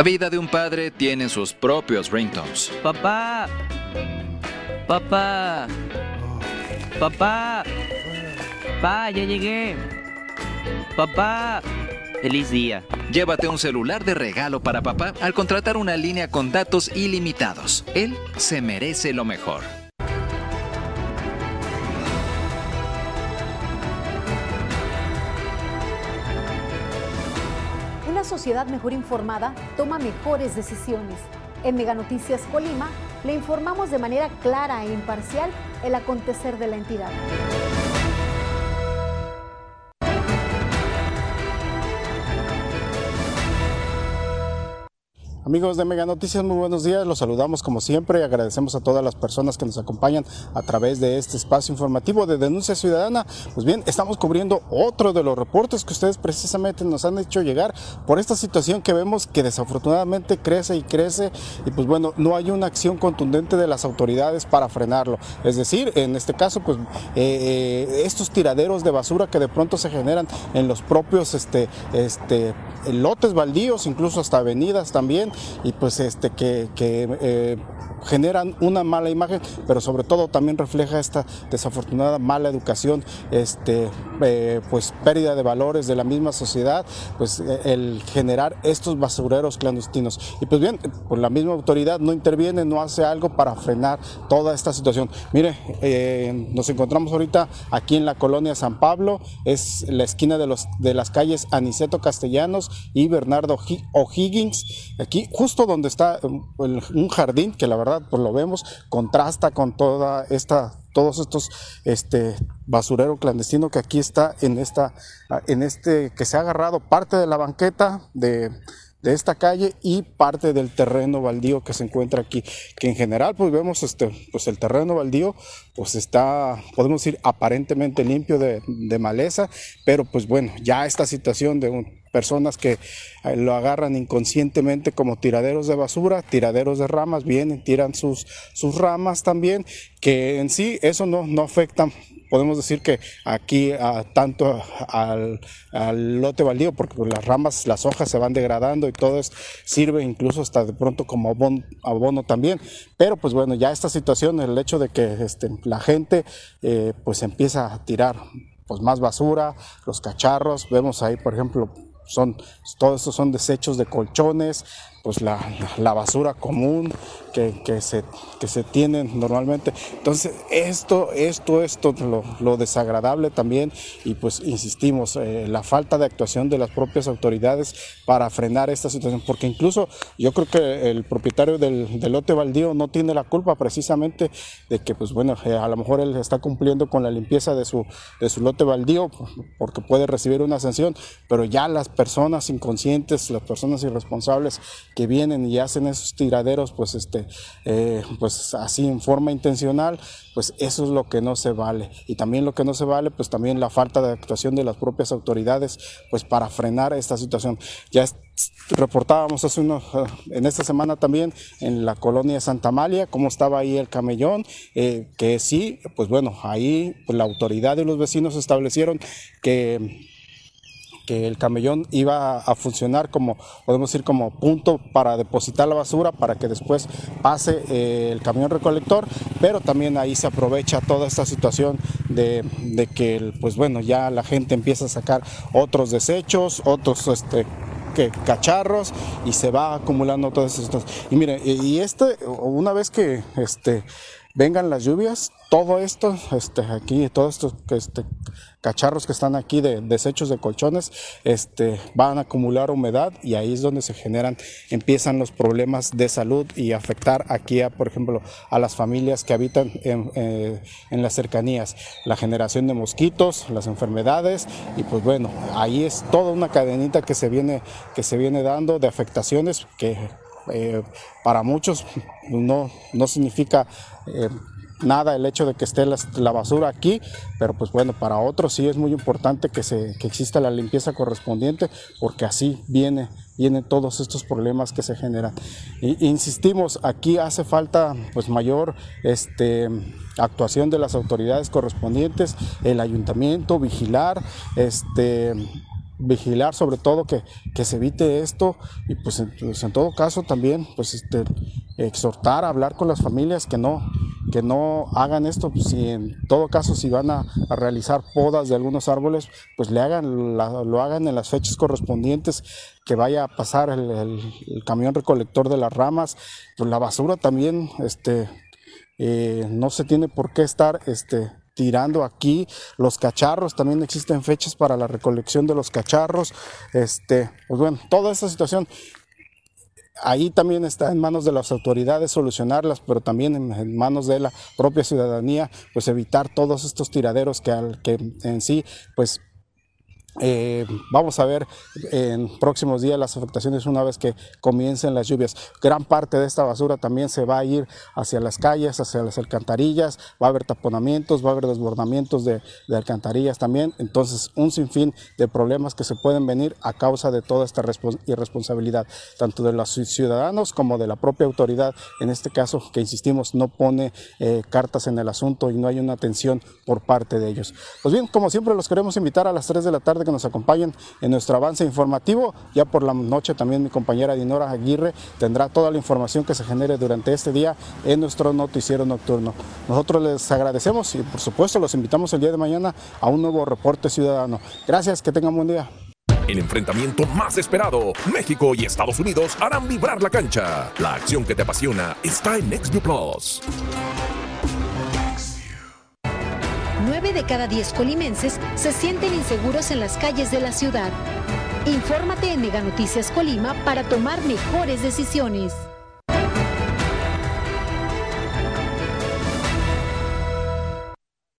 La vida de un padre tiene sus propios ringtones. Papá. Papá. Papá. Papá, ya llegué. Papá. Feliz día. Llévate un celular de regalo para papá al contratar una línea con datos ilimitados. Él se merece lo mejor. Una sociedad mejor informada toma mejores decisiones. En Mega Noticias Colima le informamos de manera clara e imparcial el acontecer de la entidad. Amigos de Mega Noticias, muy buenos días. Los saludamos como siempre y agradecemos a todas las personas que nos acompañan a través de este espacio informativo de Denuncia Ciudadana. Pues bien, estamos cubriendo otro de los reportes que ustedes precisamente nos han hecho llegar por esta situación que vemos que desafortunadamente crece y crece y pues bueno, no hay una acción contundente de las autoridades para frenarlo. Es decir, en este caso, pues eh, eh, estos tiraderos de basura que de pronto se generan en los propios este, este, lotes baldíos, incluso hasta avenidas también y pues este que, eh, generan una mala imagen, pero sobre todo también refleja esta desafortunada mala educación, este, eh, pues pérdida de valores de la misma sociedad, pues eh, el generar estos basureros clandestinos. Y pues bien, pues la misma autoridad no interviene, no hace algo para frenar toda esta situación. Mire, nos encontramos ahorita aquí en la colonia San Pablo, es la esquina de, los, de las calles Aniceto Castellanos y Bernardo O'Higgins, aquí justo donde está um, un jardín que la verdad pues lo vemos contrasta con toda esta todos estos este basurero clandestino que aquí está en esta en este que se ha agarrado parte de la banqueta de de esta calle y parte del terreno baldío que se encuentra aquí, que en general pues vemos este, pues el terreno baldío pues está, podemos decir, aparentemente limpio de, de maleza, pero pues bueno, ya esta situación de un, personas que eh, lo agarran inconscientemente como tiraderos de basura, tiraderos de ramas, vienen, tiran sus, sus ramas también, que en sí eso no, no afecta podemos decir que aquí tanto al, lote baldío, porque las ramas, las hojas se van degradando y todo eso sirve incluso hasta de pronto como abono, también. Pero pues bueno, ya esta situación, el hecho de que este, la gente eh, pues empieza a tirar pues más basura, los cacharros, vemos ahí por ejemplo son, todos estos son desechos de colchones, pues la, la basura común que, que, se, que se tienen normalmente. Entonces, esto, esto, esto, lo, lo desagradable también, y pues insistimos, eh, la falta de actuación de las propias autoridades para frenar esta situación, porque incluso yo creo que el propietario del, del lote baldío no tiene la culpa precisamente de que, pues bueno, eh, a lo mejor él está cumpliendo con la limpieza de su, de su lote baldío, porque puede recibir una sanción, pero ya las personas inconscientes, las personas irresponsables, que vienen y hacen esos tiraderos, pues, este, eh, pues así en forma intencional, pues eso es lo que no se vale. Y también lo que no se vale, pues también la falta de actuación de las propias autoridades, pues para frenar esta situación. Ya reportábamos hace unos, en esta semana también en la colonia Santa Amalia, cómo estaba ahí el camellón, eh, que sí, pues bueno, ahí pues la autoridad y los vecinos establecieron que que el camellón iba a funcionar como, podemos decir, como punto para depositar la basura para que después pase eh, el camión recolector, pero también ahí se aprovecha toda esta situación de, que, pues bueno, ya la gente empieza a sacar otros desechos, otros este, que cacharros y se va acumulando todas estas. Y mire, y este, una vez que este, vengan las lluvias, todo esto, este, aquí, todos estos este, cacharros que están aquí de desechos de colchones, este, van a acumular humedad y ahí es donde se generan, empiezan los problemas de salud y afectar aquí, a, por ejemplo, a las familias que habitan en, eh, en las cercanías, la generación de mosquitos, las enfermedades y pues bueno, ahí es toda una cadenita que se viene, que se viene dando de afectaciones que eh, para muchos no, no significa eh, nada el hecho de que esté la, basura aquí, pero pues bueno, para otros sí es muy importante que, se, que exista la limpieza correspondiente porque así viene, vienen todos estos problemas que se generan. Y, insistimos, aquí hace falta pues mayor este, actuación de las autoridades correspondientes, el ayuntamiento, vigilar, este vigilar sobre todo que, que se evite esto y pues en, pues, en todo caso también pues este, exhortar a hablar con las familias que no, que no hagan esto, si en todo caso si van a, realizar podas de algunos árboles, pues le hagan, lo hagan en las fechas correspondientes, que vaya a pasar el camión recolector de las ramas, pues la basura también, este, eh, no se tiene por qué estar, este, tirando aquí los cacharros, también existen fechas para la recolección de los cacharros, este, pues bueno, toda esta situación ahí también está en manos de las autoridades solucionarlas, pero también en, manos de la propia ciudadanía, pues evitar todos estos tiraderos que, al, que en sí, pues eh, vamos a ver en próximos días las afectaciones una vez que comiencen las lluvias. Gran parte de esta basura también se va a ir hacia las calles, hacia las alcantarillas, va a haber taponamientos, va a haber desbordamientos de, alcantarillas también. Entonces, un sinfín de problemas que se pueden venir a causa de toda esta irresponsabilidad, tanto de los ciudadanos como de la propia autoridad, en este caso, que insistimos, no pone eh, cartas en el asunto y no hay una atención por parte de ellos. Pues bien, como siempre, los queremos invitar a las 3 de la tarde nos acompañen en nuestro avance informativo. Ya por la noche también mi compañera Dinora Aguirre tendrá toda la información que se genere durante este día en nuestro noticiero nocturno. Nosotros les agradecemos y por supuesto los invitamos el día de mañana a un nuevo reporte ciudadano. Gracias, que tengan buen día. El enfrentamiento más esperado, México y Estados Unidos harán vibrar la cancha. La acción que te apasiona está en XView Plus. 9 de cada 10 colimenses se sienten inseguros en las calles de la ciudad. Infórmate en Mega Noticias Colima para tomar mejores decisiones.